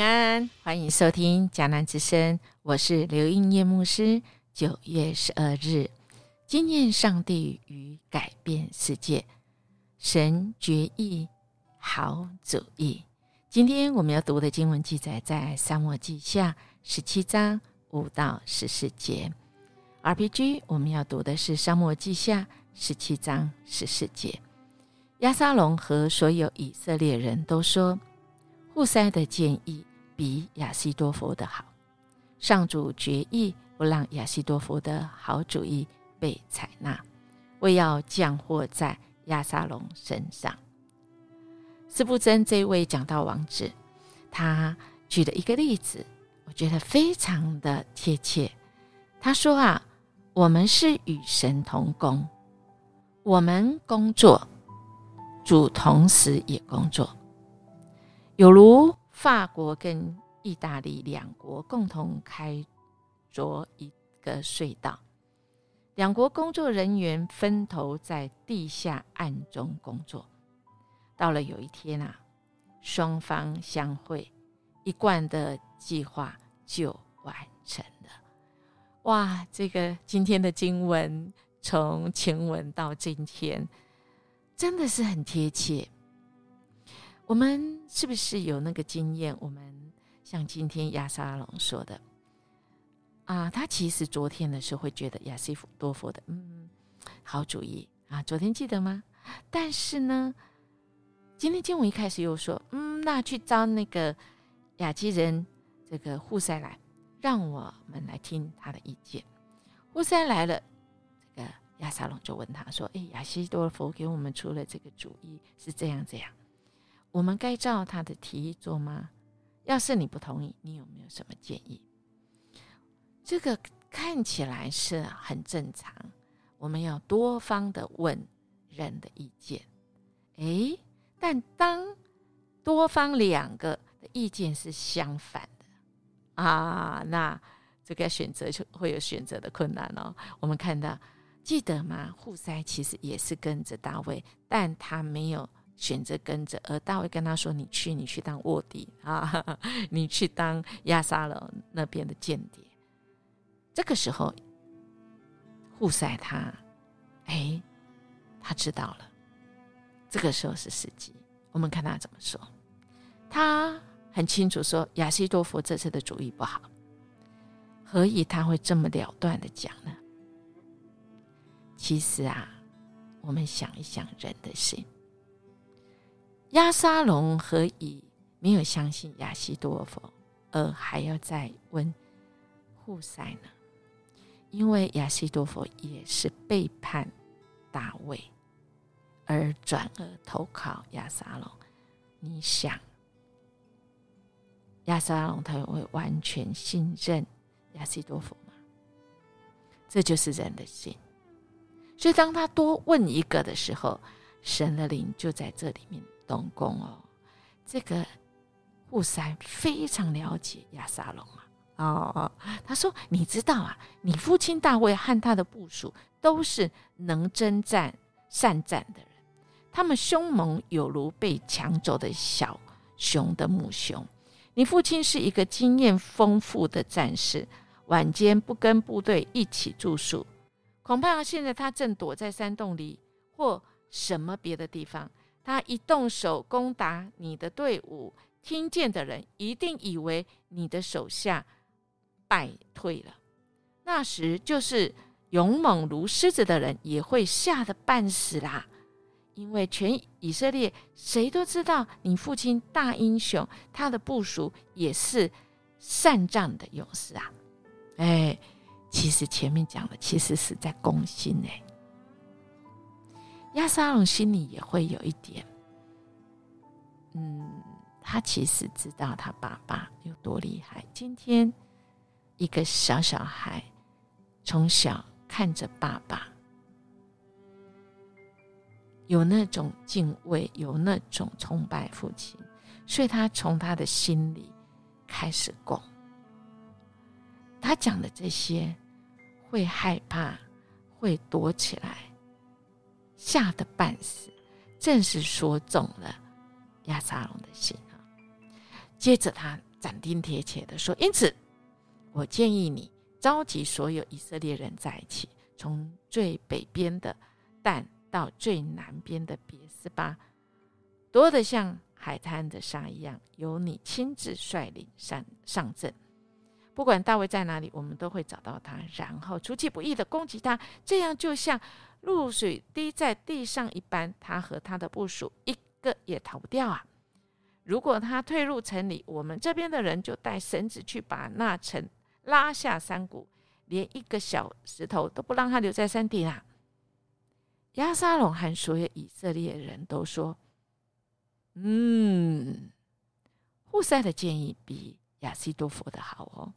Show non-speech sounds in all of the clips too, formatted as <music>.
安，欢迎收听迦南之声，我是刘应叶牧师。九月十二日，经验上帝与改变世界，神决意好主意。今天我们要读的经文记载在《沙漠记下》十七章五到十四节。RPG 我们要读的是《沙漠记下》十七章十四节。亚沙龙和所有以色列人都说，布塞的建议比亚西多佛的好。上主决意不让亚西多佛的好主意被采纳，为要降祸在亚沙龙身上。斯布真这位讲道王子，他举了一个例子，我觉得非常的贴切。他说啊，我们是与神同工，我们工作。主同时也工作，有如法国跟意大利两国共同开凿一个隧道，两国工作人员分头在地下暗中工作。到了有一天啊，双方相会，一贯的计划就完成了。哇，这个今天的经文从前文到今天。真的是很贴切。我们是不是有那个经验？我们像今天亚沙龙说的啊，他其实昨天的时候会觉得亚西弗多佛的嗯好主意啊，昨天记得吗？但是呢，今天经文一开始又说嗯，那去招那个雅基人这个户塞来，让我们来听他的意见。户塞来了，这个。亚沙龙就问他说：“哎，亚西多佛给我们出了这个主意，是这样这样，我们该照他的提议做吗？要是你不同意，你有没有什么建议？”这个看起来是很正常，我们要多方的问人的意见。哎，但当多方两个的意见是相反的啊，那这个选择就会有选择的困难哦。我们看到。记得吗？户塞其实也是跟着大卫，但他没有选择跟着，而大卫跟他说：“你去，你去当卧底 <laughs> 啊哈哈，你去当亚沙龙那边的间谍。”这个时候，户塞他，哎，他知道了。这个时候是时机，我们看他怎么说。他很清楚说亚西多夫这次的主意不好，何以他会这么了断的讲呢？其实啊，我们想一想人的心，亚沙龙何以没有相信亚西多佛，而还要再问户塞呢？因为亚西多佛也是背叛大卫，而转而投靠亚沙龙。你想，亚沙龙他会完全信任亚西多佛吗？这就是人的心。所以，当他多问一个的时候，神的灵就在这里面动工哦。这个户塞非常了解亚沙龙啊，哦，他说：“你知道啊，你父亲大卫和他的部属都是能征战善战的人，他们凶猛有如被抢走的小熊的母熊。你父亲是一个经验丰富的战士，晚间不跟部队一起住宿。”恐怕现在他正躲在山洞里或什么别的地方。他一动手攻打你的队伍，听见的人一定以为你的手下败退了。那时，就是勇猛如狮子的人也会吓得半死啦。因为全以色列谁都知道你父亲大英雄，他的部署也是善战的勇士啊！哎。其实前面讲的其实是在攻心哎，亚沙龙心里也会有一点，嗯，他其实知道他爸爸有多厉害。今天一个小小孩从小看着爸爸，有那种敬畏，有那种崇拜父亲，所以他从他的心里开始攻。他讲的这些。会害怕，会躲起来，吓得半死，正是说中了亚沙龙的心啊。接着他斩钉截铁的说：“因此，我建议你召集所有以色列人在一起，从最北边的但到最南边的别斯巴，多得像海滩的沙一样，由你亲自率领上上阵。不管大卫在哪里，我们都会找到他，然后出其不意的攻击他。这样就像露水滴在地上一般，他和他的部属一个也逃不掉啊！”如果他退入城里，我们这边的人就带绳子去把那城拉下山谷，连一个小石头都不让他留在山顶啊！亚沙龙和所有以色列人都说：“嗯，户塞的建议比亚西多佛的好哦。”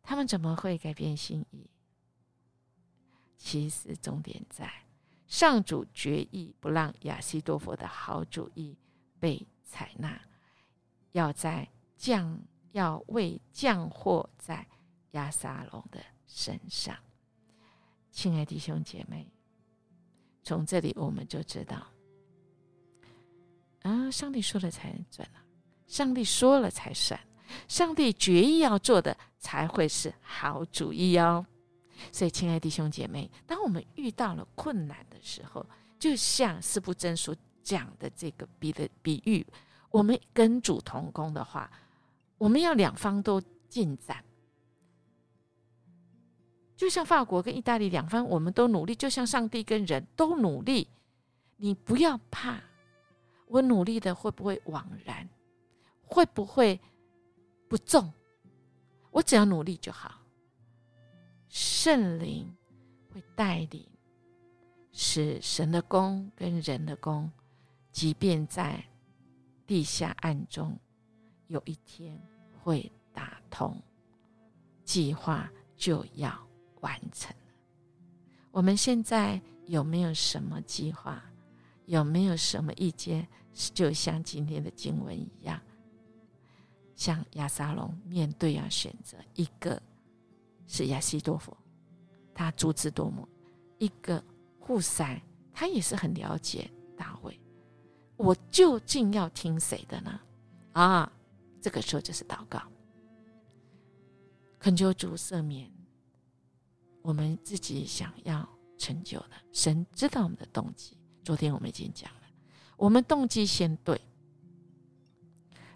他们怎么会改变心意？其实重点在上主决议不让亚西多佛的好主意。被采纳，要在降要为降祸在亚撒龙的身上。亲爱弟兄姐妹，从这里我们就知道，啊，上帝说了才准啊，上帝说了才算，上帝决意要做的才会是好主意哦。所以，亲爱弟兄姐妹，当我们遇到了困难的时候，就像四不真所。讲的这个比的比喻，我们跟主同工的话，我们要两方都进展，就像法国跟意大利两方，我们都努力，就像上帝跟人都努力。你不要怕，我努力的会不会枉然？会不会不中？我只要努力就好。圣灵会带领，使神的功跟人的功。即便在地下暗中，有一天会打通，计划就要完成我们现在有没有什么计划？有没有什么意见？就像今天的经文一样，像亚撒龙面对要选择一个是亚西多佛，他足智多谋；一个护塞，他也是很了解大卫。我究竟要听谁的呢？啊，这个时候就是祷告，恳求主赦免我们自己想要成就的。神知道我们的动机。昨天我们已经讲了，我们动机先对，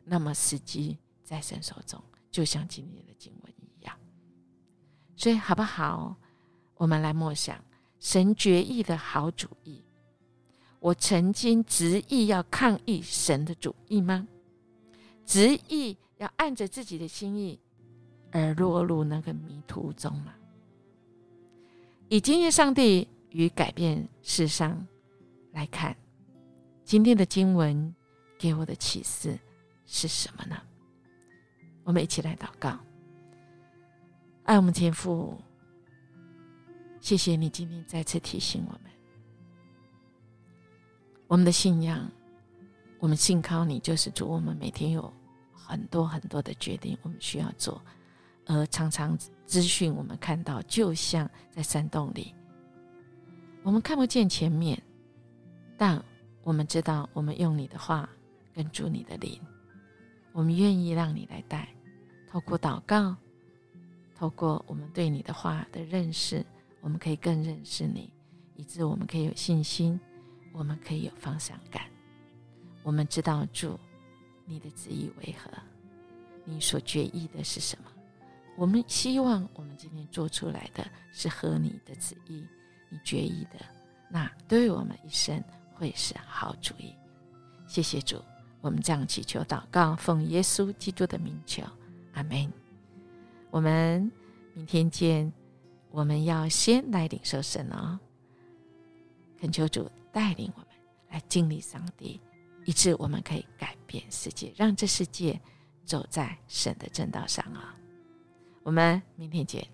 那么时机在神手中，就像今天的经文一样。所以好不好？我们来默想神决议的好主意。我曾经执意要抗议神的主意吗？执意要按着自己的心意而落入那个迷途中吗？以今天上帝与改变世上来看，今天的经文给我的启示是什么呢？我们一起来祷告，爱我们天父，谢谢你今天再次提醒我们。我们的信仰，我们信靠你，就是主。我们每天有很多很多的决定，我们需要做，而常常资讯我们看到，就像在山洞里，我们看不见前面，但我们知道，我们用你的话跟主你的灵，我们愿意让你来带，透过祷告，透过我们对你的话的认识，我们可以更认识你，以致我们可以有信心。我们可以有方向感，我们知道主你的旨意为何，你所决意的是什么。我们希望我们今天做出来的是合你的旨意，你决意的，那对我们一生会是好主意。谢谢主，我们这样祈求祷告，奉耶稣基督的名求，阿门。我们明天见。我们要先来领受神哦，恳求主。带领我们来经历上帝，以致我们可以改变世界，让这世界走在神的正道上啊！我们明天见。